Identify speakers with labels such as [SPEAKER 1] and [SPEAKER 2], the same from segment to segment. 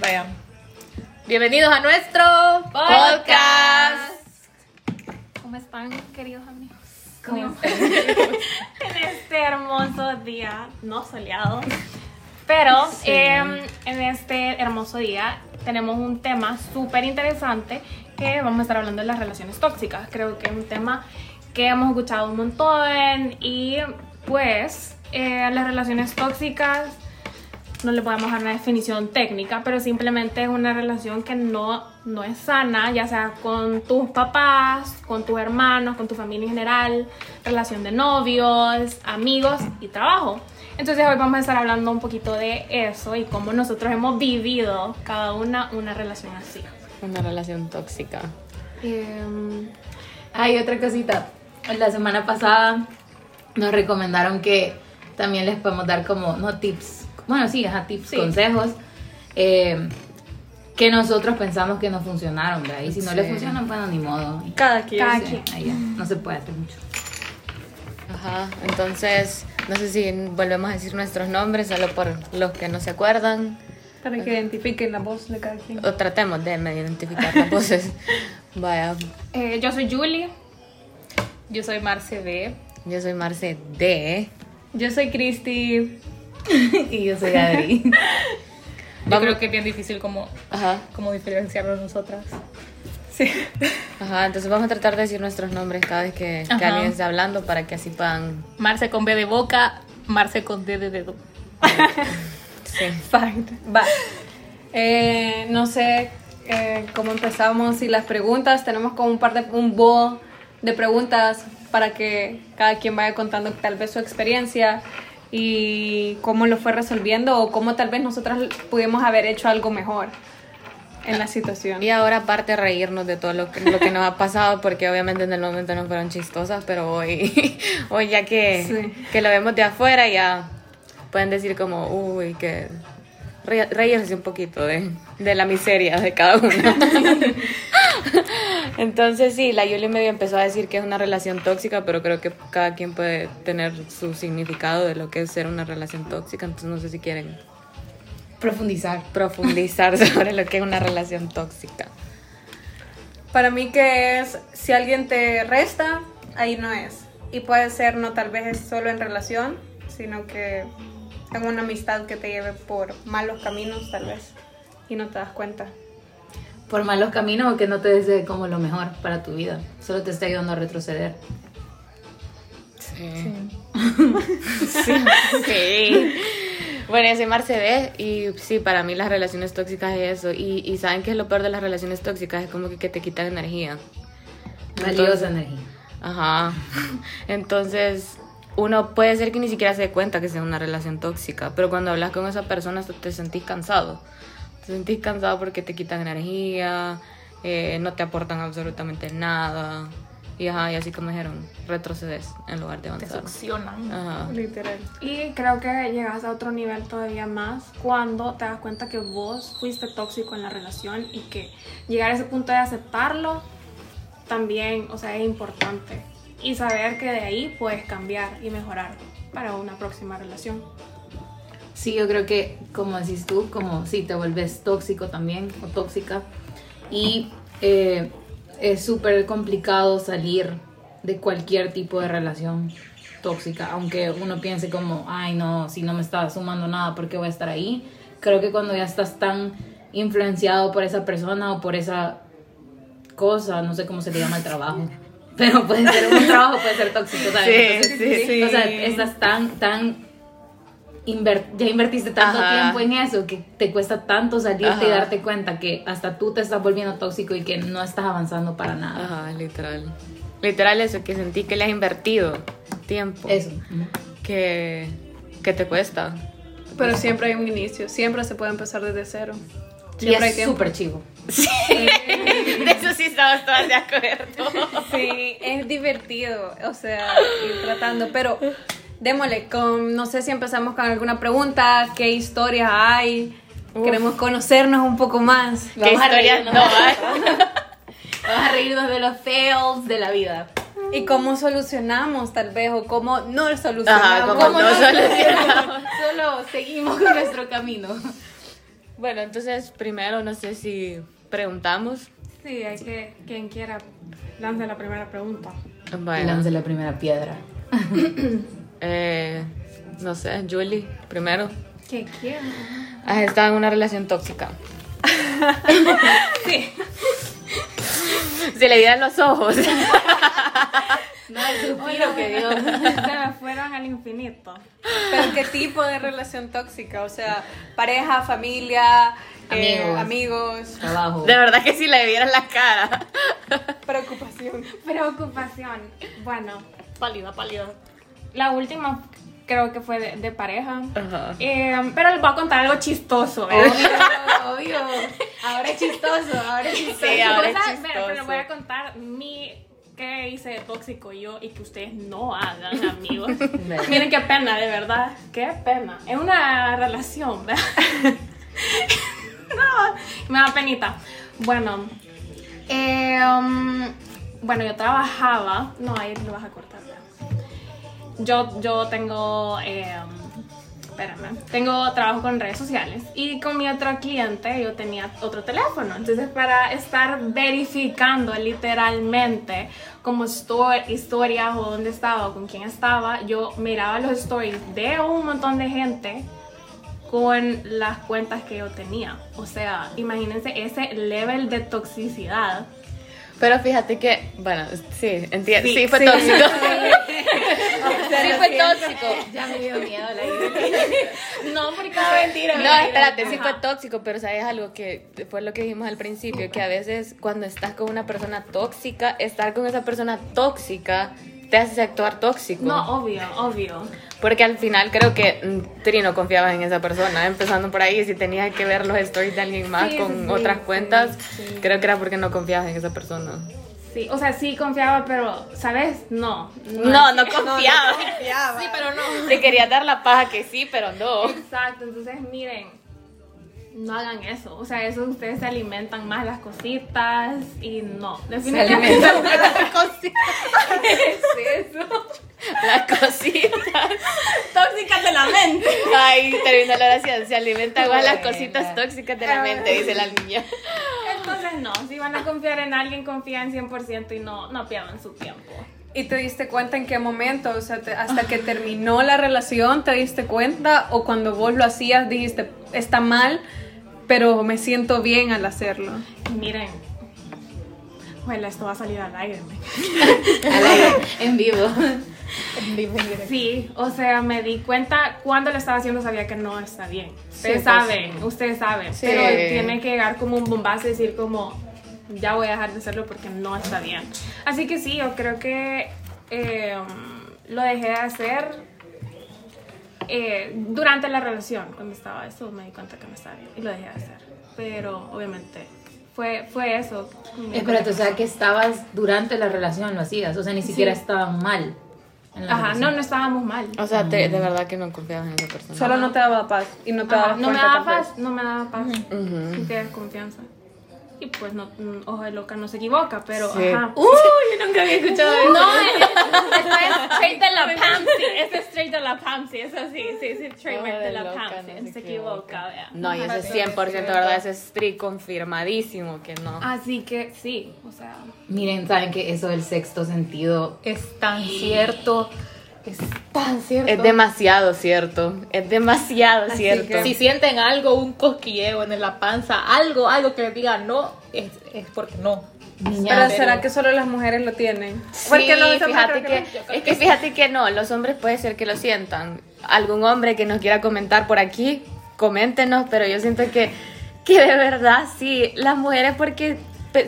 [SPEAKER 1] Vaya. Bienvenidos a nuestro podcast.
[SPEAKER 2] ¿Cómo están, queridos amigos?
[SPEAKER 3] ¿Cómo
[SPEAKER 2] están? en este hermoso día, no soleado, pero
[SPEAKER 3] Sí.
[SPEAKER 2] em, en este hermoso día tenemos un tema súper interesante que vamos a estar hablando de las relaciones tóxicas. Creo que es un tema que hemos escuchado un montón y pues eh, las relaciones tóxicas no le podemos dar una definición técnica, pero simplemente es una relación que no, no es sana, ya sea con tus papás, con tus hermanos, con tu familia en general, relación de novios, amigos y trabajo. Entonces hoy vamos a estar hablando un poquito de eso y cómo nosotros hemos vivido cada una una relación así.
[SPEAKER 3] Una relación tóxica.
[SPEAKER 2] Em,
[SPEAKER 1] Hay otra cosita. La semana pasada nos recomendaron que también les podemos dar como, no tips, bueno, sí, ajá, tips,
[SPEAKER 2] Sí.
[SPEAKER 1] consejos, eh, que nosotros pensamos que no funcionaron, ¿verdad? Y si no
[SPEAKER 3] Sí.
[SPEAKER 1] les funcionan, bueno, ni modo.
[SPEAKER 4] Cada quien.
[SPEAKER 2] Cada quien.
[SPEAKER 1] ahí ya, no se puede hacer mucho.
[SPEAKER 3] Ajá. Entonces, no sé si volvemos a decir nuestros nombres, solo por los que no se acuerdan.
[SPEAKER 4] Para que identifiquen la voz de cada quien.
[SPEAKER 3] O tratemos de medio identificar las voces. Vaya.
[SPEAKER 2] eh, yo soy Julie.
[SPEAKER 1] Yo soy Marce B.
[SPEAKER 3] Yo soy Marce D.
[SPEAKER 4] Yo soy Cristi.
[SPEAKER 1] y yo soy Adri.
[SPEAKER 5] Yo
[SPEAKER 3] Vamos-
[SPEAKER 5] creo que es bien difícil como,
[SPEAKER 3] Ajá.
[SPEAKER 5] como diferenciarnos nosotras.
[SPEAKER 4] Sí.
[SPEAKER 3] Ajá. Entonces vamos a tratar de decir nuestros nombres cada vez que, que alguien esté hablando para que así puedan.
[SPEAKER 5] Marce con B de boca, Marce con D de dedo.
[SPEAKER 3] Sí.
[SPEAKER 4] Fact. Va. Eh, no sé eh, cómo empezamos y las preguntas. Tenemos como un par de un bowl de preguntas para que cada quien vaya contando tal vez su experiencia y cómo lo fue resolviendo o cómo tal vez nosotras pudimos haber hecho algo mejor en la situación.
[SPEAKER 3] Y ahora aparte reírnos de todo lo que, lo que nos ha pasado, porque obviamente en el momento no fueron chistosas, pero hoy, hoy ya que,
[SPEAKER 4] Sí.
[SPEAKER 3] que lo vemos de afuera, ya pueden decir como, uy, que re- reírse un poquito de, de la miseria de cada uno. Entonces sí, la Yuli medio empezó a decir que es una relación tóxica, pero creo que cada quien puede tener su significado de lo que es ser una relación tóxica, entonces no sé si quieren
[SPEAKER 1] Profundizar.
[SPEAKER 3] profundizar sobre lo que es una relación tóxica.
[SPEAKER 4] Para mí que es, si alguien te resta, ahí no es. Y puede ser no tal vez es solo en relación, sino que en una amistad que te lleve por malos caminos tal vez y no te das cuenta.
[SPEAKER 1] Por malos caminos o que no te desee como lo mejor para tu vida. Solo te está ayudando a retroceder.
[SPEAKER 3] Sí. Sí. Bueno, yo soy Marce B y sí, para mí las relaciones tóxicas es eso. Y, y ¿saben qué es lo peor de las relaciones tóxicas? Es como que, que te quitan energía.
[SPEAKER 1] Valiosa energía.
[SPEAKER 3] Ajá. Entonces, uno puede ser que ni siquiera se dé cuenta que sea una relación tóxica, pero cuando hablas con esa persona te sentís cansado. Te sentís cansado porque te quitan energía, eh, no te aportan absolutamente nada. Y, ajá, y así como dijeron, retrocedes en lugar de
[SPEAKER 5] Te
[SPEAKER 3] avanzar.
[SPEAKER 5] succionan.
[SPEAKER 3] Ajá.
[SPEAKER 4] Literal.
[SPEAKER 2] Y creo que llegas a otro nivel todavía más cuando te das cuenta que vos fuiste tóxico en la relación y que llegar a ese punto de aceptarlo también, o sea, es importante. Y saber que de ahí puedes cambiar y mejorar para una próxima relación.
[SPEAKER 1] Sí, yo creo que, como decís tú, como si te vuelves tóxico también o tóxica. Y eh, es súper complicado salir de cualquier tipo de relación tóxica, aunque uno piense como, ay no, si no me está sumando nada, ¿por qué voy a estar ahí? Creo que cuando ya estás tan influenciado por esa persona o por esa cosa, no sé cómo se le llama el trabajo, pero puede ser un trabajo, puede ser tóxico, ¿sabes?
[SPEAKER 3] Sí,
[SPEAKER 1] Entonces,
[SPEAKER 4] sí,
[SPEAKER 1] O sea,
[SPEAKER 4] sí.
[SPEAKER 1] estás tan, tan inver- ya invertiste tanto
[SPEAKER 3] Ajá.
[SPEAKER 1] tiempo en eso que te cuesta tanto salirte y
[SPEAKER 3] Ajá.
[SPEAKER 1] darte cuenta que hasta tú te estás volviendo tóxico y que no estás avanzando para nada.
[SPEAKER 3] Ajá, literal. Literal eso, que sentí que le has invertido tiempo.
[SPEAKER 1] Eso.
[SPEAKER 3] Que, que te cuesta.
[SPEAKER 4] Pero siempre hay un inicio, siempre se puede empezar desde cero.
[SPEAKER 1] Y
[SPEAKER 4] Siempre hay
[SPEAKER 1] es súper chivo.
[SPEAKER 3] De eso sí estamos todas de acuerdo.
[SPEAKER 4] Sí, es divertido, o sea, ir tratando, pero démosle, con, no sé si empezamos con alguna pregunta, qué historias hay, queremos conocernos un poco más.
[SPEAKER 3] ¿Qué
[SPEAKER 1] Vamos a
[SPEAKER 3] historias
[SPEAKER 1] reírnos.
[SPEAKER 3] no hay?
[SPEAKER 1] Vamos a reírnos de los fails de la vida.
[SPEAKER 4] y cómo solucionamos tal vez o cómo no solucionamos.
[SPEAKER 3] Ajá, como no solucionamos.
[SPEAKER 1] Solo seguimos con nuestro camino.
[SPEAKER 3] Bueno, entonces primero no sé si preguntamos.
[SPEAKER 2] Sí, hay que, quien quiera, lance la primera pregunta.
[SPEAKER 3] Bueno,
[SPEAKER 1] Lance la primera piedra.
[SPEAKER 3] eh, no sé, Julie, primero.
[SPEAKER 2] ¿Qué quiera?
[SPEAKER 3] Has estado en una relación tóxica.
[SPEAKER 2] Sí.
[SPEAKER 3] Se le dieron los ojos.
[SPEAKER 1] No, el suspiro que dio.
[SPEAKER 2] Se me fueron al infinito.
[SPEAKER 4] Pero qué tipo de relación tóxica, o sea, pareja, familia, eh,
[SPEAKER 1] Amigos.
[SPEAKER 4] amigos,
[SPEAKER 1] Trabajo.
[SPEAKER 3] De verdad que si le vieran la cara.
[SPEAKER 4] preocupación.
[SPEAKER 2] Preocupación. Bueno,
[SPEAKER 5] Pálida, pálida.
[SPEAKER 2] la última creo que fue de, de pareja.
[SPEAKER 3] Ajá.
[SPEAKER 2] Eh, pero les voy a contar algo chistoso. ¿eh?
[SPEAKER 1] Obvio, obvio. Ahora es chistoso, ahora es chistoso.
[SPEAKER 3] Sí, ahora es
[SPEAKER 2] O sea, pero-
[SPEAKER 3] chistoso.
[SPEAKER 2] Pero les voy a contar mi qué hice de tóxico yo y que ustedes no hagan, amigos. Miren qué pena, de verdad. Qué pena. Es una relación, ¿verdad? no, me da penita. Bueno, eh, um, bueno, yo trabajaba. No, ahí lo vas a cortar. ¿verdad? Yo, yo tengo. eh, espérame. Tengo trabajo con redes sociales. Y con mi otro cliente yo tenía otro teléfono. Entonces, para estar verificando literalmente como sto- historias o dónde estaba o con quién estaba, yo miraba los stories de un montón de gente con las cuentas que yo tenía. O sea, imagínense ese level de toxicidad.
[SPEAKER 3] Pero fíjate que, bueno, sí, entiendo. Sí,
[SPEAKER 2] Sí,
[SPEAKER 3] fue
[SPEAKER 2] sí.
[SPEAKER 3] tóxico. sí fue tóxico.
[SPEAKER 1] Ya me dio miedo la
[SPEAKER 2] No, porque mentira.
[SPEAKER 3] No, espérate, sí fue tóxico, pero sabes algo que fue lo que dijimos al principio, que a veces cuando estás con una persona tóxica, estar con esa persona tóxica te hace actuar tóxico.
[SPEAKER 2] No, obvio, obvio.
[SPEAKER 3] Porque al final creo que mm, Tri no confiaba en esa persona, empezando por ahí, si tenías que ver los stories de alguien más
[SPEAKER 2] Sí,
[SPEAKER 3] con
[SPEAKER 2] sí,
[SPEAKER 3] otras cuentas,
[SPEAKER 2] sí.
[SPEAKER 3] creo que era porque no confiabas en esa persona.
[SPEAKER 2] Sí, o sea, sí confiaba, pero, ¿sabes? No.
[SPEAKER 3] No, no confiaba.
[SPEAKER 5] Sí, pero no.
[SPEAKER 3] Te quería dar la paja que sí, pero no.
[SPEAKER 2] Exacto, entonces miren, no hagan eso. O sea, eso ustedes se alimentan más las cositas y no. Definitivamente.
[SPEAKER 3] Las cositas.
[SPEAKER 2] Tóxicas de la mente.
[SPEAKER 3] Ay, terminó la oración. Se alimenta igual las cositas tóxicas de la mente, dice la niña.
[SPEAKER 2] No, si van a confiar en alguien, confían 100% y no, no pierdan su tiempo.
[SPEAKER 4] ¿Y te diste cuenta en qué momento? O sea, te- hasta que terminó la relación, ¿te diste cuenta? ¿O cuando vos lo hacías dijiste, está mal, pero me siento bien al hacerlo?
[SPEAKER 2] Miren, bueno, esto va a salir al aire.
[SPEAKER 1] Al aire, en vivo.
[SPEAKER 2] Sí, o sea, me di cuenta cuando lo estaba haciendo sabía que no está bien. Ustedes
[SPEAKER 3] pues,
[SPEAKER 2] saben, ustedes saben,
[SPEAKER 3] Sí.
[SPEAKER 2] pero tiene que llegar como un bombazo y decir como ya voy a dejar de hacerlo porque no está bien. Así que sí, yo creo que eh, lo dejé de hacer eh, durante la relación, cuando estaba eso me di cuenta que no estaba bien y lo dejé de hacer. Pero obviamente fue, fue eso.
[SPEAKER 1] Espérate, o sea que estabas durante la relación, lo hacías. O sea, ni siquiera estaban mal.
[SPEAKER 2] Ajá, no, no estábamos mal.
[SPEAKER 3] O sea, te- de verdad que no confiabas en esa persona.
[SPEAKER 4] Solo no te daba paz y no te
[SPEAKER 2] Ajá,
[SPEAKER 4] daba
[SPEAKER 2] no me daba paz, no me daba paz. Te das confianza. Y pues no, mm, ojo de loca no se equivoca, pero
[SPEAKER 3] Sí.
[SPEAKER 2] ajá.
[SPEAKER 1] Uy, yo nunca había escuchado eso.
[SPEAKER 2] No, es, es straight de la Pamsi, es straight de la Pamsi, eso sí, sí, sí, straight
[SPEAKER 3] Ojo
[SPEAKER 2] de
[SPEAKER 3] de
[SPEAKER 2] la Pamsi,
[SPEAKER 3] no se
[SPEAKER 2] se equivoca, vea.
[SPEAKER 3] No, y ese es 100% verdad, ese es tri confirmadísimo que no.
[SPEAKER 2] Así que sí, o sea,
[SPEAKER 1] Miren, saben que eso del sexto sentido
[SPEAKER 5] Es tan cierto. Es tan cierto.
[SPEAKER 3] Es demasiado cierto, es demasiado
[SPEAKER 4] Así
[SPEAKER 3] cierto.
[SPEAKER 4] que-
[SPEAKER 5] Si sienten algo, un cosquilleo en la panza, algo, algo que les diga no, es, es porque no.
[SPEAKER 1] Niña,
[SPEAKER 4] Pero ¿será que solo las mujeres lo tienen?
[SPEAKER 3] Sí,
[SPEAKER 4] Porque los
[SPEAKER 3] fíjate que,
[SPEAKER 4] no.
[SPEAKER 3] es que fíjate que no, los hombres puede ser que lo sientan. Algún hombre que nos quiera comentar por aquí, coméntenos, pero yo siento que, que de verdad sí, las mujeres porque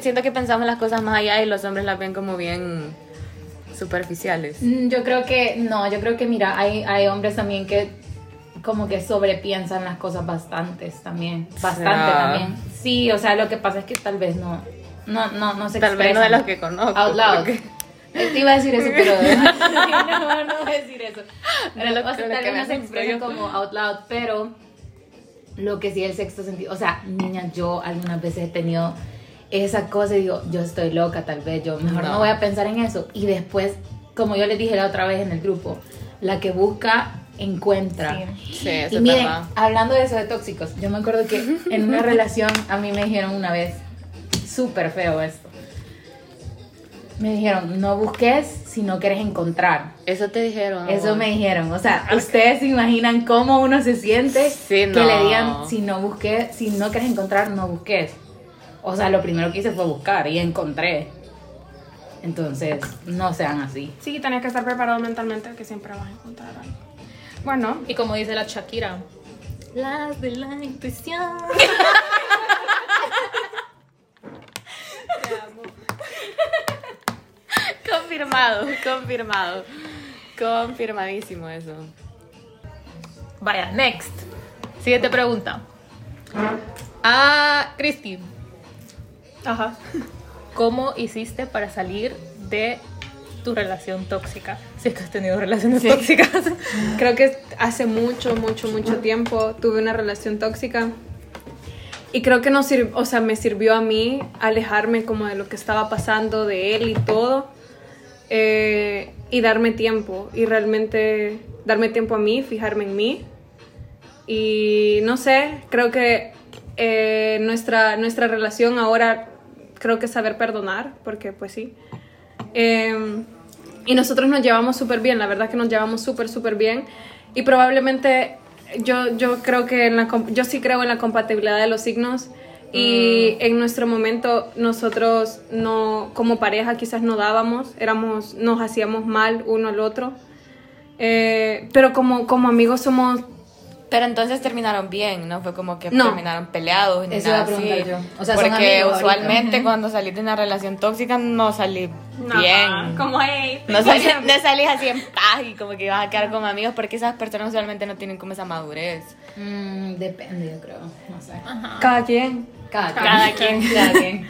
[SPEAKER 3] siento que pensamos las cosas más allá y los hombres las ven como bien superficiales.
[SPEAKER 1] Mm, Yo creo que, no, yo creo que, mira, hay, hay hombres también que como que sobrepiensan las cosas bastantes también. Bastante
[SPEAKER 3] ¿Será?
[SPEAKER 1] también. Sí, o sea, lo que pasa es que tal vez no, no, no, no se
[SPEAKER 3] Tal vez no de los que conozco.
[SPEAKER 1] Out loud.
[SPEAKER 3] porque-
[SPEAKER 1] Eh, Te iba a decir eso, pero no, no voy a decir eso.
[SPEAKER 3] De lo-
[SPEAKER 1] o sea, tal vez no se expresan
[SPEAKER 3] yo.
[SPEAKER 1] como out loud, pero lo que sí el sexto sentido, o sea, niña, yo algunas veces he tenido esa cosa y digo, yo estoy loca tal vez, yo mejor no,
[SPEAKER 3] No.
[SPEAKER 1] voy a pensar en eso. Y después, como yo les dije la otra vez en el grupo, la que busca, encuentra.
[SPEAKER 3] Sí, eso
[SPEAKER 1] Y
[SPEAKER 3] es
[SPEAKER 1] miren,
[SPEAKER 3] verdad.
[SPEAKER 1] hablando de eso de tóxicos, yo me acuerdo que en una relación a mí me dijeron una vez, súper feo esto. Me dijeron, no busques si no quieres encontrar.
[SPEAKER 3] Eso te dijeron.
[SPEAKER 1] Eso me dijeron. O sea, ustedes se imaginan cómo uno se siente
[SPEAKER 3] Sí,
[SPEAKER 1] que
[SPEAKER 3] no.
[SPEAKER 1] le digan, si no busques, si no quieres encontrar, no busques. O sea, lo primero que hice fue buscar y encontré. Entonces, no sean así.
[SPEAKER 2] Sí, tenés que estar preparado mentalmente que siempre vas a encontrar algo. Bueno,
[SPEAKER 5] Y como dice la Shakira, las de la intuición.
[SPEAKER 3] Confirmado, confirmado. Confirmadísimo eso.
[SPEAKER 5] Vaya, next. Siguiente pregunta. Ah, Cristi,
[SPEAKER 4] Ajá.
[SPEAKER 5] ¿cómo hiciste para salir de tu relación tóxica? Si es que has tenido relaciones
[SPEAKER 3] Sí.
[SPEAKER 5] tóxicas.
[SPEAKER 4] Creo que hace mucho, mucho, mucho tiempo tuve una relación tóxica. Y creo que no sir- o sea, me sirvió a mí alejarme como de lo que estaba pasando de él y todo. eh, y darme tiempo. Y realmente darme tiempo a mí, fijarme en mí. Y no sé, creo que eh, nuestra, nuestra relación ahora, creo que saber perdonar, porque pues sí. Eh, y nosotros nos llevamos súper bien, la verdad que nos llevamos súper, súper bien. Y probablemente yo, yo creo que en la, yo sí creo en la compatibilidad de los signos. Y en nuestro momento nosotros no, como pareja quizás no dábamos, éramos, nos hacíamos mal uno al otro. Eh, pero como, como amigos somos
[SPEAKER 3] Pero entonces terminaron bien, ¿no? Fue como que
[SPEAKER 1] No.
[SPEAKER 3] terminaron peleados. Ni
[SPEAKER 1] Eso
[SPEAKER 3] nada
[SPEAKER 1] iba a preguntar
[SPEAKER 3] así.
[SPEAKER 1] yo. O sea,
[SPEAKER 3] Porque
[SPEAKER 1] amigos ahorita.
[SPEAKER 3] usualmente cuando salís de una relación tóxica no salís
[SPEAKER 2] no,
[SPEAKER 3] bien.
[SPEAKER 2] como hey,
[SPEAKER 3] No salís, no salís así en paz y como que vas a quedar como amigos porque esas personas usualmente no tienen como esa madurez.
[SPEAKER 1] Mm, depende, yo creo. No sé.
[SPEAKER 4] cada quien.
[SPEAKER 1] Cada,
[SPEAKER 2] Cada quien.
[SPEAKER 1] Cada quien.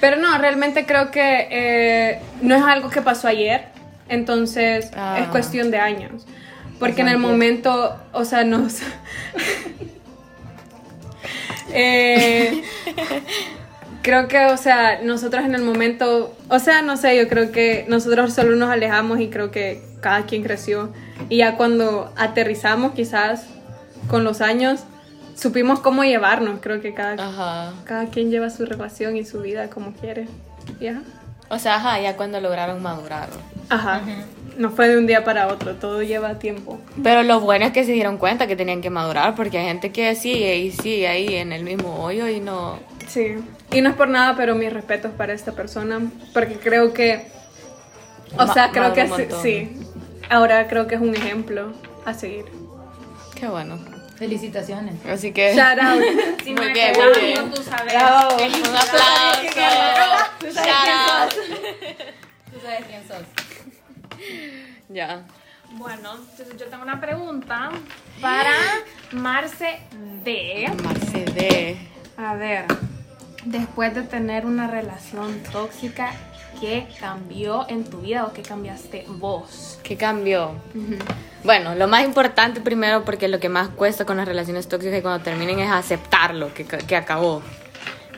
[SPEAKER 4] Pero no, realmente creo que eh, no es algo que pasó ayer, entonces
[SPEAKER 3] Ah.
[SPEAKER 4] es cuestión de años. Porque en el momento, o sea, nos... Eh, creo que, o sea, nosotros en el momento, o sea, no sé, yo creo que nosotros solo nos alejamos y creo que cada quien creció. Y ya cuando aterrizamos quizás con los años, supimos cómo llevarnos, creo que cada,
[SPEAKER 3] Ajá.
[SPEAKER 4] cada quien lleva su relación y su vida como quiere. Y ajá.
[SPEAKER 3] O sea, ajá, ya cuando lograron madurar.
[SPEAKER 4] Ajá. No fue de un día para otro, todo lleva tiempo.
[SPEAKER 3] Pero lo bueno es que se dieron cuenta que tenían que madurar porque hay gente que sigue y sigue ahí en el mismo hoyo y no...
[SPEAKER 4] Sí. Y no es por nada, pero mis respetos para esta persona, porque creo que, o
[SPEAKER 3] Ma-
[SPEAKER 4] sea, creo que sí, sí. Ahora creo que es un ejemplo a seguir.
[SPEAKER 3] Qué bueno.
[SPEAKER 1] Felicitaciones.
[SPEAKER 3] Así que...
[SPEAKER 4] Shout out.
[SPEAKER 2] si
[SPEAKER 3] Muy
[SPEAKER 2] me
[SPEAKER 3] bien,
[SPEAKER 2] quedas,
[SPEAKER 3] muy bien.
[SPEAKER 2] tú sabes.
[SPEAKER 4] Bravo.
[SPEAKER 3] Un aplauso. Shout out.
[SPEAKER 1] Tú sabes quién sos.
[SPEAKER 3] Ya.
[SPEAKER 2] Bueno, entonces yo tengo una pregunta para Marce D.
[SPEAKER 3] Mercedes.
[SPEAKER 2] A ver, después de tener una relación tóxica, ¿qué cambió en tu vida o qué cambiaste vos?
[SPEAKER 3] ¿Qué cambió? Bueno, lo más importante primero, porque lo que más cuesta con las relaciones tóxicas y cuando terminen es aceptarlo, que, que acabó.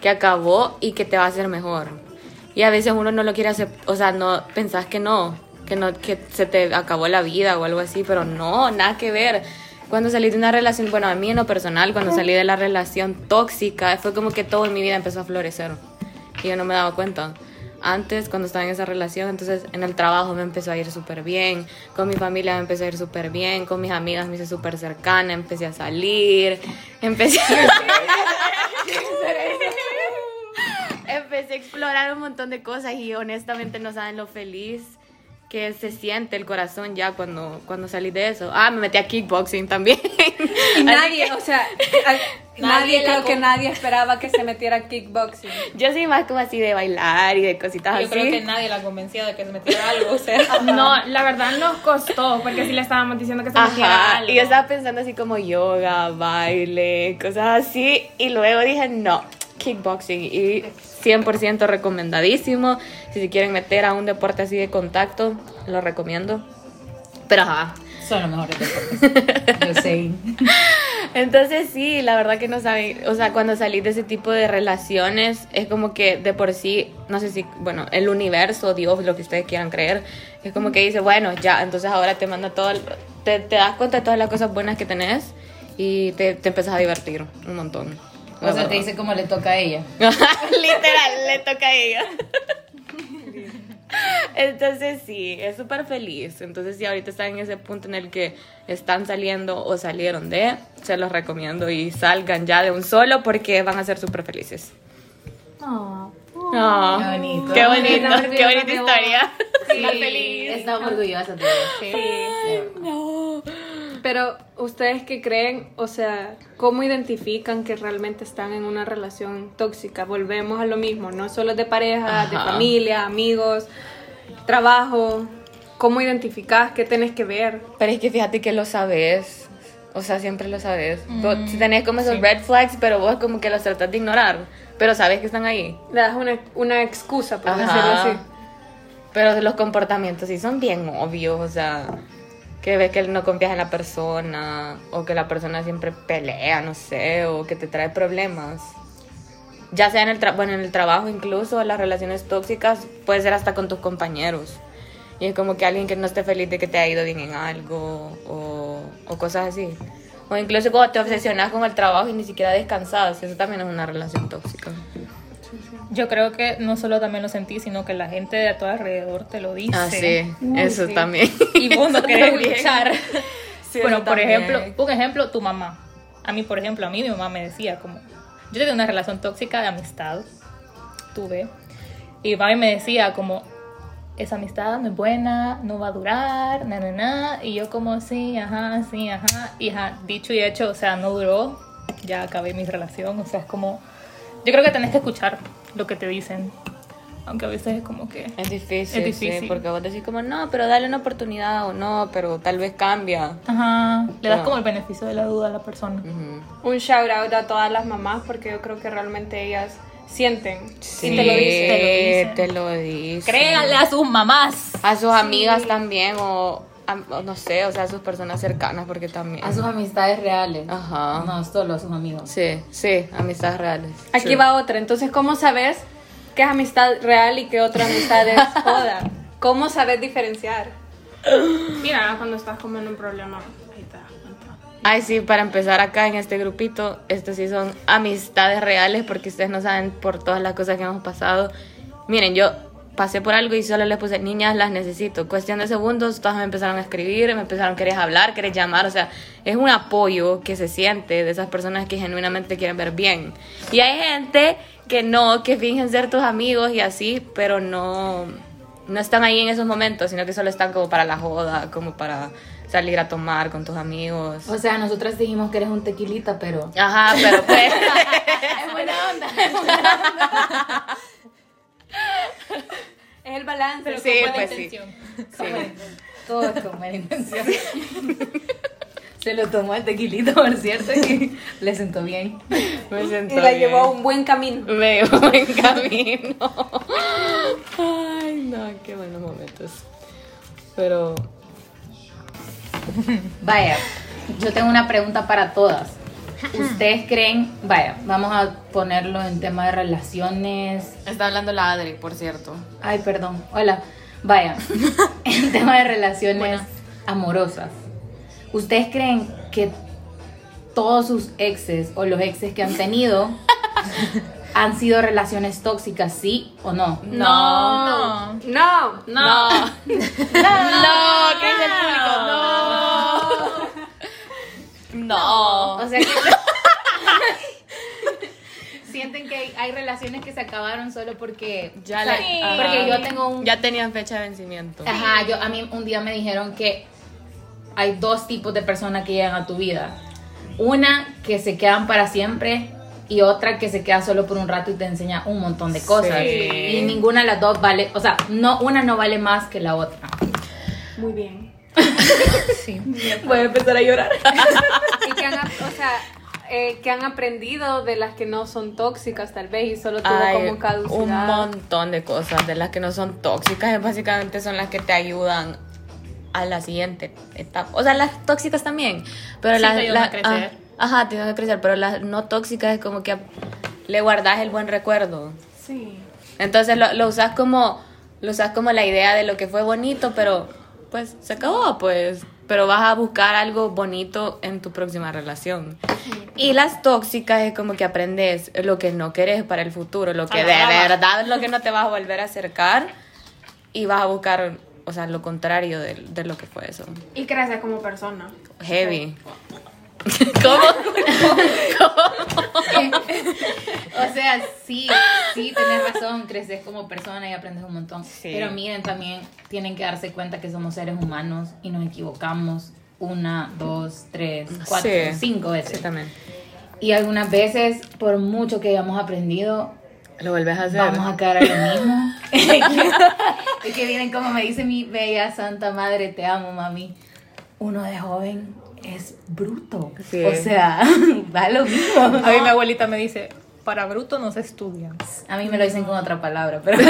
[SPEAKER 3] Que acabó y que te va a hacer mejor. Y a veces uno no lo quiere aceptar, o sea, no pensás que no, que no, que se te acabó la vida o algo así, pero no, nada que ver. Cuando salí de una relación, bueno, a mí en lo personal, cuando salí de la relación tóxica, fue como que todo en mi vida empezó a florecer. Y yo no me daba cuenta. Antes, cuando estaba en esa relación, entonces en el trabajo me empezó a ir súper bien, con mi familia me empezó a ir súper bien, con mis amigas me hice súper cercana, empecé a salir, empecé empecé a explorar un montón de cosas y honestamente no saben lo feliz que se siente el corazón ya cuando, cuando salí de eso. Ah, me metí a kickboxing también.
[SPEAKER 4] Y nadie, o sea, nadie, creo que nadie esperaba que se metiera a kickboxing.
[SPEAKER 3] Yo soy más como así de bailar y de cositas
[SPEAKER 5] Yo
[SPEAKER 3] así.
[SPEAKER 5] creo que nadie la convencía de que se metiera algo, o sea.
[SPEAKER 2] No, la verdad nos costó, porque sí le estábamos diciendo que se metiera
[SPEAKER 3] Ajá,
[SPEAKER 2] algo.
[SPEAKER 3] y yo estaba pensando así como yoga, baile, cosas así, y luego dije, no, kickboxing, y 100% recomendadísimo, si se quieren meter a un deporte así de contacto, lo recomiendo. Pero ajá,
[SPEAKER 1] Son los mejores deportes. Yo sé.
[SPEAKER 3] Entonces sí, la verdad que no saben, o sea, cuando salís de ese tipo de relaciones, es como que de por sí, no sé si, bueno, el universo, Dios, lo que ustedes quieran creer, es como que dice, bueno, ya, entonces ahora te manda todo, te, te das cuenta de todas las cosas buenas que tenés y te, te empezás a divertir un montón.
[SPEAKER 1] O
[SPEAKER 3] la
[SPEAKER 1] sea, te dice como le toca a ella.
[SPEAKER 3] Literal, le toca a ella. Entonces sí, es súper feliz. Entonces si ahorita están en ese punto en el que están saliendo o salieron de, se los recomiendo y salgan ya de un solo porque van a ser súper felices.
[SPEAKER 2] Ah,
[SPEAKER 1] Qué bonito.
[SPEAKER 3] Qué bonito, qué bonita historia.
[SPEAKER 1] Sí,
[SPEAKER 3] feliz.
[SPEAKER 1] Estamos orgullosas de vos. Sí.
[SPEAKER 4] Pero ustedes que creen, o sea, ¿cómo identifican que realmente están en una relación tóxica? Volvemos a lo mismo, no solo de pareja, de
[SPEAKER 3] Ajá.
[SPEAKER 4] familia, amigos, trabajo. ¿Cómo identificas? ¿Qué tenés que ver?
[SPEAKER 3] Pero es que fíjate que lo sabes. O sea, siempre lo sabes. Vos tenés como esos red flags, pero vos como que los tratas de ignorar. Pero sabes que están ahí.
[SPEAKER 4] Le das una, una excusa, por
[SPEAKER 3] Ajá.
[SPEAKER 4] decirlo así.
[SPEAKER 3] Pero los comportamientos sí son bien obvios, o sea, que ves que no confías en la persona, o que la persona siempre pelea, no sé, o que te trae problemas. Ya sea en el, tra- bueno, en el trabajo incluso, las relaciones tóxicas, puede ser hasta con tus compañeros. Y es como que alguien que no esté feliz de que te ha ido bien en algo, o, o cosas así. O incluso cuando te obsesionas con el trabajo y ni siquiera descansas, eso también es una relación tóxica.
[SPEAKER 5] Yo creo que no solo también lo sentí, sino que la gente de a tu alrededor te lo dice.
[SPEAKER 3] Ah, sí, eso también.
[SPEAKER 5] Y vos no querés luchar.
[SPEAKER 3] Sí,
[SPEAKER 5] bueno, por
[SPEAKER 3] también.
[SPEAKER 5] ejemplo, un ejemplo, tu mamá. A mí, por ejemplo, a mí mi mamá me decía como, yo tenía una relación tóxica de amistad, tuve, y mi mamá me decía como, esa amistad no es buena, no va a durar, na, na, na, y yo como, sí, ajá, sí, ajá, y ajá, dicho y hecho, o sea, no duró, ya acabé mi relación, o sea, es como, yo creo que tenés que escuchar lo que te dicen, aunque a veces es como que...
[SPEAKER 3] Es difícil,
[SPEAKER 5] Es difícil.
[SPEAKER 3] sí, porque vos decís como, no, pero dale una oportunidad o no, pero tal vez cambia.
[SPEAKER 5] Ajá, le das como el beneficio de la duda a la persona.
[SPEAKER 4] Un shout out a todas las mamás porque yo creo que realmente ellas sienten
[SPEAKER 3] Sí,
[SPEAKER 4] y te lo dicen.
[SPEAKER 5] dicen.
[SPEAKER 3] te lo dicen.
[SPEAKER 5] Créanle a sus mamás.
[SPEAKER 3] A sus amigas también, o, a- no sé, o sea, a sus personas cercanas, porque también.
[SPEAKER 1] A sus amistades reales.
[SPEAKER 3] Ajá.
[SPEAKER 1] No, solo a sus amigos.
[SPEAKER 3] Sí, sí, amistades reales.
[SPEAKER 4] Aquí
[SPEAKER 3] True.
[SPEAKER 4] va otra. Entonces, ¿cómo sabes qué es amistad real y qué otra amistad es joda? ¿Cómo sabes diferenciar?
[SPEAKER 2] Mira, cuando estás como en un problema, ahí te das cuenta.
[SPEAKER 3] Ay, sí, para empezar acá en este grupito, estos sí son amistades reales porque ustedes no saben por todas las cosas que hemos pasado. Miren, yo pasé por algo y solo les puse, niñas, las necesito. Cuestión de segundos, todas me empezaron a escribir, me empezaron, querés hablar, querés llamar, o sea, es un apoyo que se siente de esas personas que genuinamente quieren ver bien. Y hay gente que no, que fingen ser tus amigos y así, pero no, no están ahí en esos momentos, sino que solo están como para la joda, como para salir a tomar con tus amigos.
[SPEAKER 1] O sea, nosotras dijimos que eres un tequilita, pero.
[SPEAKER 3] Ajá, pero pues.
[SPEAKER 1] Es buena onda. es buena onda.
[SPEAKER 4] Es el balance.
[SPEAKER 3] sí, pues sí. sí.
[SPEAKER 1] Todo es con buena intención. Se lo tomó el tequilito, por cierto, y le sentó bien.
[SPEAKER 3] Me
[SPEAKER 4] Y la
[SPEAKER 3] bien.
[SPEAKER 4] llevó a un buen camino.
[SPEAKER 3] Me llevó en camino. Ay, no, qué buenos momentos. Pero.
[SPEAKER 1] Vaya, yo tengo una pregunta para todas. ¿Ustedes creen, vaya, vamos a ponerlo en tema de relaciones?
[SPEAKER 3] Está hablando la Adri, por cierto.
[SPEAKER 1] Ay, perdón. Hola. Vaya, en tema de relaciones amorosas. ¿Ustedes creen que todos sus exes o los exes que han tenido han sido relaciones tóxicas, sí o no?
[SPEAKER 2] No.
[SPEAKER 4] No.
[SPEAKER 2] No.
[SPEAKER 3] No, ¿qué dice el público? No. No.
[SPEAKER 1] O sea que sienten que hay, hay relaciones que se acabaron solo porque
[SPEAKER 3] Ya
[SPEAKER 1] o sea,
[SPEAKER 3] le-
[SPEAKER 1] porque yo tengo un
[SPEAKER 3] Ya tenían fecha de vencimiento.
[SPEAKER 1] Ajá, yo a mí un día me dijeron que hay dos tipos de personas que llegan a tu vida. Una que se quedan para siempre y otra que se queda solo por un rato y te enseña un montón de cosas.
[SPEAKER 3] Sí.
[SPEAKER 1] Y ninguna de las dos vale, o sea, no una no vale más que la otra.
[SPEAKER 4] Muy bien.
[SPEAKER 5] Sí.
[SPEAKER 1] Voy a empezar a llorar.
[SPEAKER 4] Y que han, o sea, eh, que han aprendido de las que no son tóxicas, tal vez, y solo tuvo como caducidad.
[SPEAKER 3] un montón de cosas de las que no son tóxicas, básicamente son las que te ayudan a la siguiente etapa. O sea, las tóxicas también, pero
[SPEAKER 5] Sí,
[SPEAKER 3] las
[SPEAKER 5] te ayudan
[SPEAKER 3] la-
[SPEAKER 5] a crecer.
[SPEAKER 3] ah, ajá, te ayudan a crecer, pero las no tóxicas es como que le guardas el buen recuerdo.
[SPEAKER 2] Sí.
[SPEAKER 3] Entonces lo, lo usas como lo usas como la idea de lo que fue bonito, pero pues se acabó, pues. Pero vas a buscar algo bonito en tu próxima relación. Y las tóxicas es como que aprendes lo que no querés para el futuro, lo que
[SPEAKER 5] A
[SPEAKER 3] de verdad lo que no te vas a volver a acercar y vas a buscar, o sea, lo contrario de, de lo que fue eso.
[SPEAKER 2] Y creces como persona.
[SPEAKER 3] Heavy. ¿Cómo?
[SPEAKER 1] O sea, sí, sí, tenés razón, creces como persona y aprendes un montón.
[SPEAKER 3] Sí.
[SPEAKER 1] Pero miren, también tienen que darse cuenta que somos seres humanos y nos equivocamos una, dos, tres, cuatro,
[SPEAKER 3] Sí.
[SPEAKER 1] cinco veces.
[SPEAKER 3] Sí, también.
[SPEAKER 1] Y algunas veces, por mucho que hayamos aprendido,
[SPEAKER 3] Lo vuelves a hacer.
[SPEAKER 1] vamos a caer a lo mismo. es que miren como me dice mi bella santa madre, te amo, mami. Uno de joven es bruto.
[SPEAKER 3] Sí.
[SPEAKER 1] O sea, va lo mismo.
[SPEAKER 5] A mí mi abuelita me dice, para bruto no se estudia.
[SPEAKER 1] A mí me lo dicen con otra palabra, pero...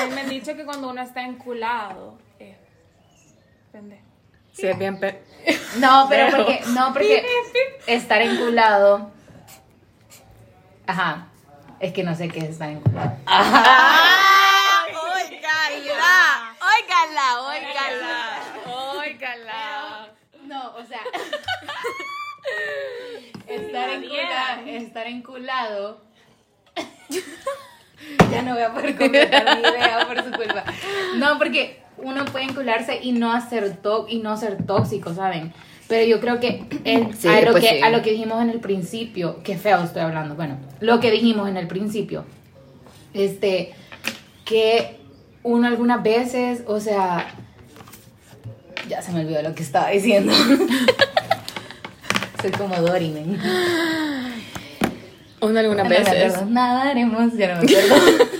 [SPEAKER 2] A mí me han dicho que cuando uno está enculado, eh.
[SPEAKER 3] Sí, es bien... pe-
[SPEAKER 1] No, pero
[SPEAKER 3] Pero-
[SPEAKER 1] porque, no, porque estar enculado. Ajá. Es que no sé qué es estar enculado.
[SPEAKER 3] ¡Ah! ¡Óigala! ¡Óigala! ¡Óigala!
[SPEAKER 1] No, o sea. estar enculado. Estar enculado. ya no voy a poder completar mi idea por su culpa. No, porque uno puede encularse y no hacer to y no ser tóxico, ¿saben? Pero yo creo que, el-
[SPEAKER 3] Sí,
[SPEAKER 1] a, lo
[SPEAKER 3] pues
[SPEAKER 1] que
[SPEAKER 3] sí.
[SPEAKER 1] a lo que dijimos en el principio, que feo estoy hablando, bueno, lo que dijimos en el principio, este, que uno algunas veces, o sea, ya se me olvidó lo que estaba diciendo. Soy como Dory, men.
[SPEAKER 3] Uno algunas
[SPEAKER 1] No me
[SPEAKER 3] veces.
[SPEAKER 1] acuerdo. Nadaremos, ya no me acuerdo.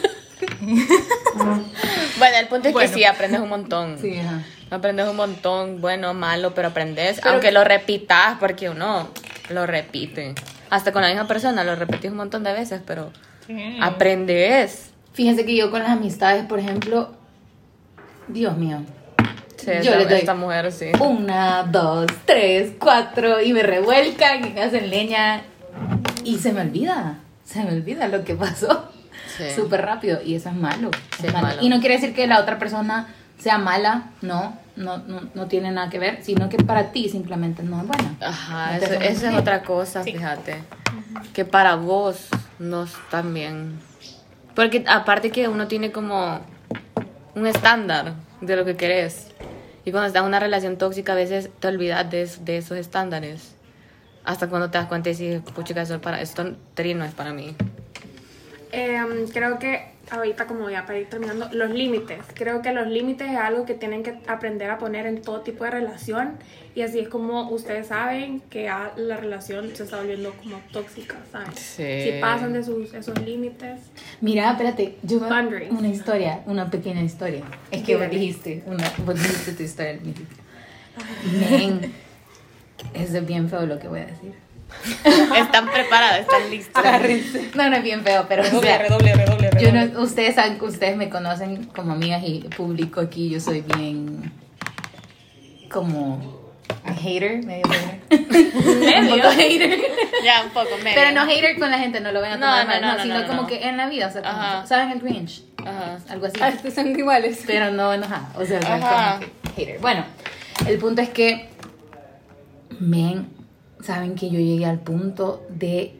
[SPEAKER 3] Bueno, el punto es
[SPEAKER 5] Bueno.
[SPEAKER 3] que sí, aprendes un montón.
[SPEAKER 1] Sí, ajá.
[SPEAKER 3] Aprendes un montón, bueno, malo, pero aprendes.
[SPEAKER 1] Pero-
[SPEAKER 3] aunque lo repitas, porque uno lo repite. Hasta con la misma persona lo repetís un montón de veces, pero
[SPEAKER 5] Sí.
[SPEAKER 3] aprendes.
[SPEAKER 1] Fíjense que yo con las amistades, por ejemplo, Dios mío,
[SPEAKER 3] Sí,
[SPEAKER 1] Yo doy-
[SPEAKER 3] esta mujer sí.
[SPEAKER 1] una, dos, tres, cuatro, y me revuelcan y me hacen leña, y se me olvida, se me olvida lo que pasó.
[SPEAKER 3] Sí.
[SPEAKER 1] Súper rápido, y eso es malo.
[SPEAKER 3] Sí,
[SPEAKER 1] es
[SPEAKER 3] es
[SPEAKER 1] malo.
[SPEAKER 3] malo.
[SPEAKER 1] Y no quiere decir que la otra persona sea mala, no, no, no, no tiene nada que ver, sino que para ti simplemente no es buena.
[SPEAKER 3] Ajá,
[SPEAKER 1] No
[SPEAKER 3] eso, es otra cosa,
[SPEAKER 5] Sí.
[SPEAKER 3] fíjate. Que para vos no está bien. Porque aparte que uno tiene como un estándar de lo que querés. Y cuando estás en una relación tóxica, a veces te olvidas de, es- de esos estándares. Hasta cuando te das cuenta y dices, puchica, eso es para, esto no es para mí.
[SPEAKER 2] Em, creo que ahorita como ya para ir terminando, los límites. Creo que los límites es algo que tienen que aprender a poner en todo tipo de relación y así es como ustedes saben que ya la relación se está volviendo como tóxica, ¿saben?
[SPEAKER 3] Sí.
[SPEAKER 2] Si pasan de sus, esos límites.
[SPEAKER 1] Mira, espérate, yo
[SPEAKER 2] Boundaries.
[SPEAKER 1] una historia, una pequeña historia. Es que vos dijiste, una, vos dijiste tu historia al principio. Men, es bien feo lo que voy a decir.
[SPEAKER 3] Están preparadas, están listas.
[SPEAKER 1] No, no es bien feo, pero o
[SPEAKER 5] Redoble,
[SPEAKER 1] sea,
[SPEAKER 5] redoble, redoble,
[SPEAKER 1] yo no, ustedes saben que ustedes me conocen como amigas y público aquí, yo soy bien como hater, medio hater. un poco hater.
[SPEAKER 3] Ya, un poco, medio.
[SPEAKER 1] Pero no hater con la gente, no lo ven a
[SPEAKER 3] No,
[SPEAKER 1] tomar
[SPEAKER 3] no,
[SPEAKER 1] mal,
[SPEAKER 3] no,
[SPEAKER 1] no,
[SPEAKER 3] no,
[SPEAKER 1] sino
[SPEAKER 3] no,
[SPEAKER 1] como
[SPEAKER 3] no.
[SPEAKER 1] que en la vida, o sea, como-. ¿saben el Grinch?
[SPEAKER 3] Ajá.
[SPEAKER 1] Algo así.
[SPEAKER 4] Ah, estos son iguales.
[SPEAKER 1] Pero no enojada. O sea, no es
[SPEAKER 3] Ajá.
[SPEAKER 1] como hater. Bueno, el punto es que, men, saben que yo llegué al punto de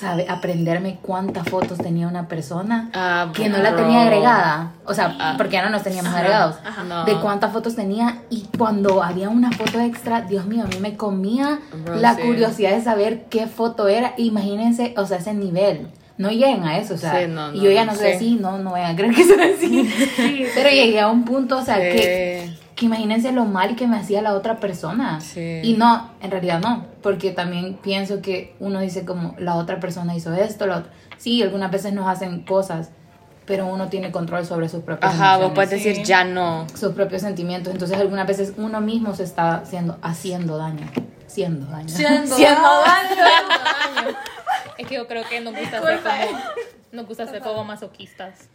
[SPEAKER 1] sabe, aprenderme cuántas fotos tenía una persona
[SPEAKER 3] Ah,
[SPEAKER 1] que no la tenía agregada. O sea,
[SPEAKER 3] Ah.
[SPEAKER 1] porque ya no nos teníamos agregados.
[SPEAKER 3] No.
[SPEAKER 1] De cuántas fotos tenía y cuando había una foto extra, Dios mío, a mí me comía
[SPEAKER 3] Bro,
[SPEAKER 1] la
[SPEAKER 3] sí.
[SPEAKER 1] curiosidad de saber qué foto era. Imagínense, o sea, ese nivel. No lleguen a eso, o sea,
[SPEAKER 3] Sí, no,
[SPEAKER 1] y yo ya
[SPEAKER 3] no
[SPEAKER 1] soy
[SPEAKER 3] sé.
[SPEAKER 1] así, no, no vayan a creer que soy así. Pero llegué a un punto, o sea, que,
[SPEAKER 3] Sí.
[SPEAKER 1] Que imagínense lo mal que me hacía la otra persona.
[SPEAKER 3] Sí.
[SPEAKER 1] Y no, en realidad no, porque también pienso que uno dice como la otra persona hizo esto, lo otro. Sí, algunas veces nos hacen cosas, pero uno tiene control sobre sus propias
[SPEAKER 3] Ajá, vos
[SPEAKER 1] emociones,
[SPEAKER 3] puedes decir
[SPEAKER 5] Sí.
[SPEAKER 3] ya no.
[SPEAKER 1] sus propios sentimientos. Entonces algunas veces uno mismo se está haciendo, haciendo daño. Siendo daño.
[SPEAKER 3] Siendo
[SPEAKER 5] Es que yo creo que nos gusta ser como, nos gusta ser como masoquistas.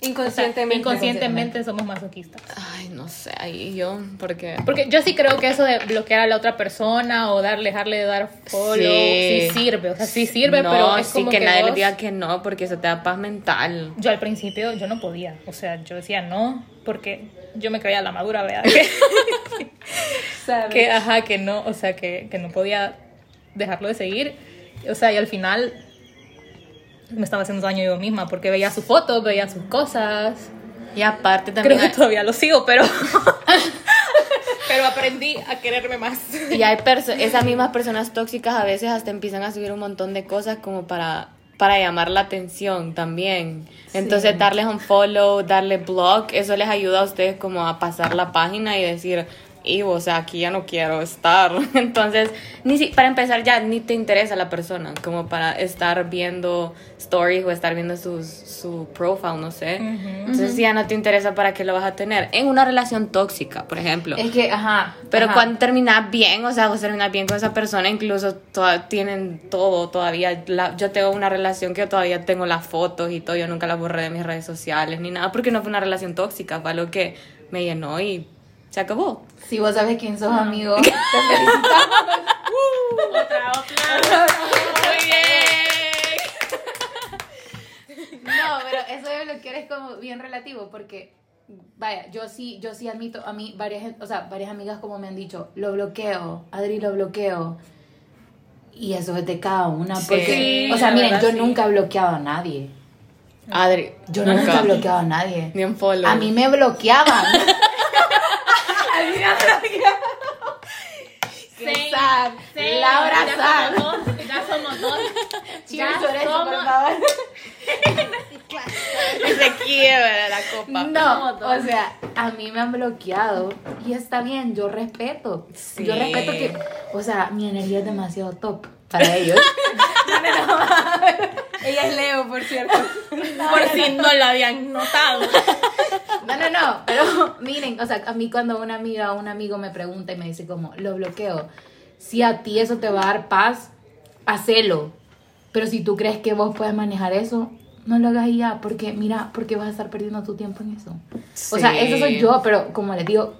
[SPEAKER 4] Inconscientemente.
[SPEAKER 5] inconscientemente somos masoquistas.
[SPEAKER 3] Ay, no sé, ahí yo, porque...
[SPEAKER 5] Porque yo sí creo que eso de bloquear a la otra persona o darle, dejarle de dar follow, sí,
[SPEAKER 3] Sí.
[SPEAKER 5] sirve. O sea, sí sirve,
[SPEAKER 3] no,
[SPEAKER 5] pero es
[SPEAKER 3] sí
[SPEAKER 5] como
[SPEAKER 3] que,
[SPEAKER 5] que,
[SPEAKER 3] nadie le diga que no, porque eso te da paz mental.
[SPEAKER 5] Yo al principio, yo no podía. O sea, yo decía no, porque yo me creía la madura, ¿verdad? Que,
[SPEAKER 4] ¿sabes?
[SPEAKER 5] que, ajá, que no, o sea, que, que no podía dejarlo de seguir. O sea, y al final me estaba haciendo daño yo misma porque veía sus fotos, veía sus cosas.
[SPEAKER 3] Y aparte
[SPEAKER 5] Creo
[SPEAKER 3] también...
[SPEAKER 5] que
[SPEAKER 3] hay-
[SPEAKER 5] todavía lo sigo, pero... pero aprendí a quererme más.
[SPEAKER 3] Y hay perso- esas mismas personas tóxicas a veces hasta empiezan a subir un montón de cosas como para, para llamar la atención también. Entonces darles un follow, darle blog, eso les ayuda a ustedes como a pasar la página y decir, y o sea, aquí ya no quiero estar. Entonces, ni si, para empezar ya ni te interesa la persona, como para estar viendo stories o estar viendo sus, su profile, no sé. Entonces, si ya no te interesa, ¿para qué lo vas a tener? En una relación tóxica, por ejemplo.
[SPEAKER 1] Es que, ajá.
[SPEAKER 3] Pero
[SPEAKER 1] ajá.
[SPEAKER 3] cuando terminas bien, o sea, vos terminas bien con esa persona, incluso toda- tienen todo todavía. La- yo tengo una relación que todavía tengo las fotos y todo, yo nunca las borré de mis redes sociales ni nada, porque no fue una relación tóxica, fue algo que me llenó y se acabó.
[SPEAKER 1] Si vos sabes quién sos, amigo, te felicito.
[SPEAKER 2] Otra, otra.
[SPEAKER 3] Muy bien.
[SPEAKER 1] No, pero eso de bloquear es como bien relativo porque, vaya, yo sí, yo sí admito, a mí varias, o sea, varias amigas como me han dicho, lo bloqueo, Adri lo bloqueo. Y eso es de cada una,
[SPEAKER 3] Sí.
[SPEAKER 1] porque,
[SPEAKER 2] Sí,
[SPEAKER 1] o sea, miren,
[SPEAKER 2] verdad,
[SPEAKER 1] yo
[SPEAKER 2] sí.
[SPEAKER 1] nunca he bloqueado a nadie.
[SPEAKER 3] Adri,
[SPEAKER 1] Yo nunca, he bloqueado a nadie.
[SPEAKER 3] Ni un follow.
[SPEAKER 1] A mí me bloqueaban. a mí me bloqueaban. Qué
[SPEAKER 2] Sí,
[SPEAKER 1] Laura
[SPEAKER 2] ya
[SPEAKER 1] sad.
[SPEAKER 2] somos dos, ya somos dos.
[SPEAKER 1] Cheers
[SPEAKER 2] Ya
[SPEAKER 1] por eso, por
[SPEAKER 2] somos-
[SPEAKER 1] favor.
[SPEAKER 3] se quiebra la copa.
[SPEAKER 1] No, o sea, a mí me han bloqueado y está bien, yo respeto.
[SPEAKER 3] Sí.
[SPEAKER 1] Yo respeto que, o sea, mi energía es demasiado top para ellos.
[SPEAKER 4] Ella es Leo, por cierto.
[SPEAKER 5] Por si no lo habían notado.
[SPEAKER 1] No, no, no, pero miren, o sea, a mí cuando una amiga o un amigo me pregunta y me dice como, lo bloqueo, si a ti eso te va a dar paz, hacelo. Pero si tú crees que vos puedes manejar eso, no lo hagas ya, porque mira, porque vas a estar perdiendo tu tiempo en eso. O sea,
[SPEAKER 3] Sí.
[SPEAKER 1] eso soy yo, pero como les digo,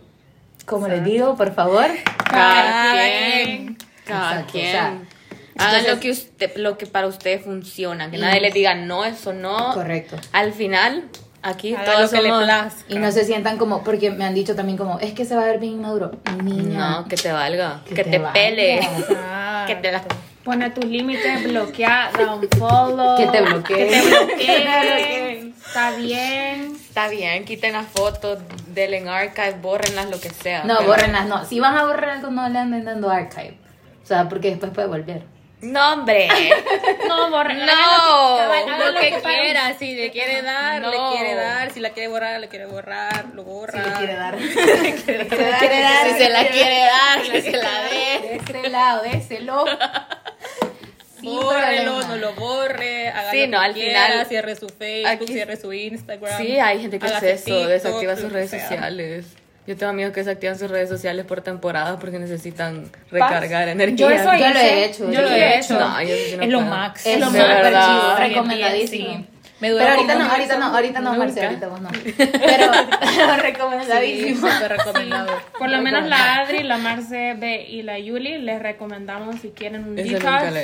[SPEAKER 1] como les digo, por favor,
[SPEAKER 3] Cada quien. Cada
[SPEAKER 1] Exacto,
[SPEAKER 3] quien.
[SPEAKER 1] o sea,
[SPEAKER 3] Hagan
[SPEAKER 1] entonces-
[SPEAKER 3] lo que usted, lo que para usted funciona, que
[SPEAKER 1] Y-
[SPEAKER 3] nadie les diga no, eso no.
[SPEAKER 1] Correcto.
[SPEAKER 3] Al final, aquí
[SPEAKER 5] Haga
[SPEAKER 3] todos
[SPEAKER 5] lo que le plazca.
[SPEAKER 1] Y no se sientan como, porque me han dicho también como, es que se va a ver bien inmaduro. Niña.
[SPEAKER 3] No, que te valga,
[SPEAKER 1] Que
[SPEAKER 3] que,
[SPEAKER 1] te
[SPEAKER 3] te,
[SPEAKER 1] valga.
[SPEAKER 3] pele,
[SPEAKER 5] Ah,
[SPEAKER 3] que te la
[SPEAKER 2] Pone tus límites, bloquea, da un follow.
[SPEAKER 1] Que te bloqueen.
[SPEAKER 2] Que te bloqueen. Está bien.
[SPEAKER 3] Está bien, quiten las fotos, denle en archive, bórrenlas, lo que sea.
[SPEAKER 1] No,
[SPEAKER 3] pero-
[SPEAKER 1] bórrenlas, no. Si van a borrar algo, no le anden dando archive. O sea, porque después puede volver.
[SPEAKER 3] No, hombre.
[SPEAKER 2] No, borre.
[SPEAKER 3] No.
[SPEAKER 5] Lo que quiera, si le quiere dar,
[SPEAKER 3] No.
[SPEAKER 5] le quiere dar, si la quiere borrar, le quiere borrar, lo borra.
[SPEAKER 1] Si le quiere dar.
[SPEAKER 3] quiere dar, si se la quiere dar, que se la dé.
[SPEAKER 1] De este lado, déselo.
[SPEAKER 5] Bórrelo, no lo borre, haga
[SPEAKER 3] Sí,
[SPEAKER 5] lo
[SPEAKER 3] no,
[SPEAKER 5] que
[SPEAKER 3] al
[SPEAKER 5] quiera,
[SPEAKER 3] final-
[SPEAKER 5] cierre su Facebook,
[SPEAKER 3] aquí-
[SPEAKER 5] cierre su Instagram.
[SPEAKER 3] Sí, hay gente que hace eso,
[SPEAKER 5] TikTok,
[SPEAKER 3] desactiva sus redes
[SPEAKER 5] sea.
[SPEAKER 3] Yo tengo amigos que desactivan sus redes sociales por temporada porque necesitan recargar energía.
[SPEAKER 2] Yo eso
[SPEAKER 1] Yo lo he hecho,
[SPEAKER 2] Yo lo he hecho.
[SPEAKER 3] No, yo sí no
[SPEAKER 5] es lo
[SPEAKER 3] puedo.
[SPEAKER 5] max.
[SPEAKER 1] Es
[SPEAKER 2] lo
[SPEAKER 5] día,
[SPEAKER 1] recomendadísimo.
[SPEAKER 5] sí. Me
[SPEAKER 1] Pero ahorita no, ahorita no, ahorita no. Marce, ahorita vos no. Pero recomendadísimo.
[SPEAKER 5] recomendado.
[SPEAKER 2] Por lo menos la Adri, la Marce B y la Yuli les recomendamos si quieren un detox,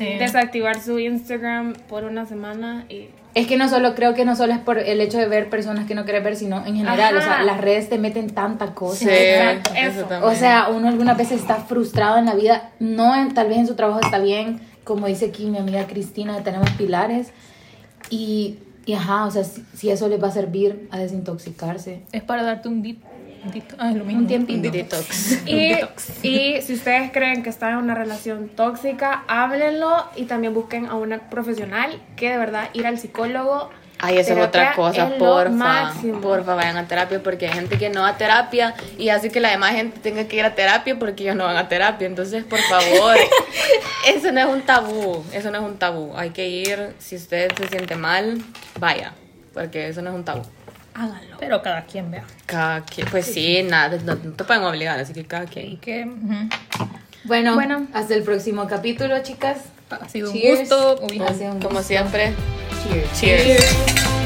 [SPEAKER 3] he
[SPEAKER 2] desactivar su Instagram por una semana y
[SPEAKER 1] Es que no solo, creo que no solo es por el hecho de ver personas que no quieres ver, sino en general. O sea,
[SPEAKER 2] Ajá.
[SPEAKER 1] las redes te meten tanta cosa.
[SPEAKER 3] Sí,
[SPEAKER 2] Exacto,
[SPEAKER 3] eso
[SPEAKER 2] eso.
[SPEAKER 1] O sea, uno algunas veces está frustrado en la vida, no en, tal vez en su trabajo está bien, como dice aquí mi amiga Cristina, tenemos pilares, y, y ajá, o sea, si, si eso les va a servir a desintoxicarse.
[SPEAKER 5] Es para darte un dit. Ah, es lo mismo.
[SPEAKER 1] Un tiempito.
[SPEAKER 3] Un detox.
[SPEAKER 2] Y, y si ustedes creen que están en una relación tóxica, háblenlo y también busquen a una profesional que de verdad ir al psicólogo.
[SPEAKER 3] Ay, esa es otra cosa,
[SPEAKER 2] es
[SPEAKER 3] porfa. Porfa, vayan a terapia porque hay gente que no va a terapia y hace que la demás gente tenga que ir a terapia porque ellos no van a terapia. Entonces, por favor, eso no es un tabú. Eso no es un tabú. Hay que ir, si usted se siente mal, vaya, porque eso no es un tabú.
[SPEAKER 2] Háganlo.
[SPEAKER 5] Pero cada quien vea.
[SPEAKER 3] Cada quien, pues sí, nada, no, no te pueden obligar, así que cada
[SPEAKER 5] Y
[SPEAKER 3] quien.
[SPEAKER 5] que
[SPEAKER 1] Bueno,
[SPEAKER 2] Bueno.
[SPEAKER 1] hasta el próximo capítulo, chicas.
[SPEAKER 5] ha sido un gusto. Uy,
[SPEAKER 1] Ha sido un
[SPEAKER 3] Como
[SPEAKER 1] gusto.
[SPEAKER 3] siempre,
[SPEAKER 1] Cheers.
[SPEAKER 3] cheers.
[SPEAKER 5] cheers.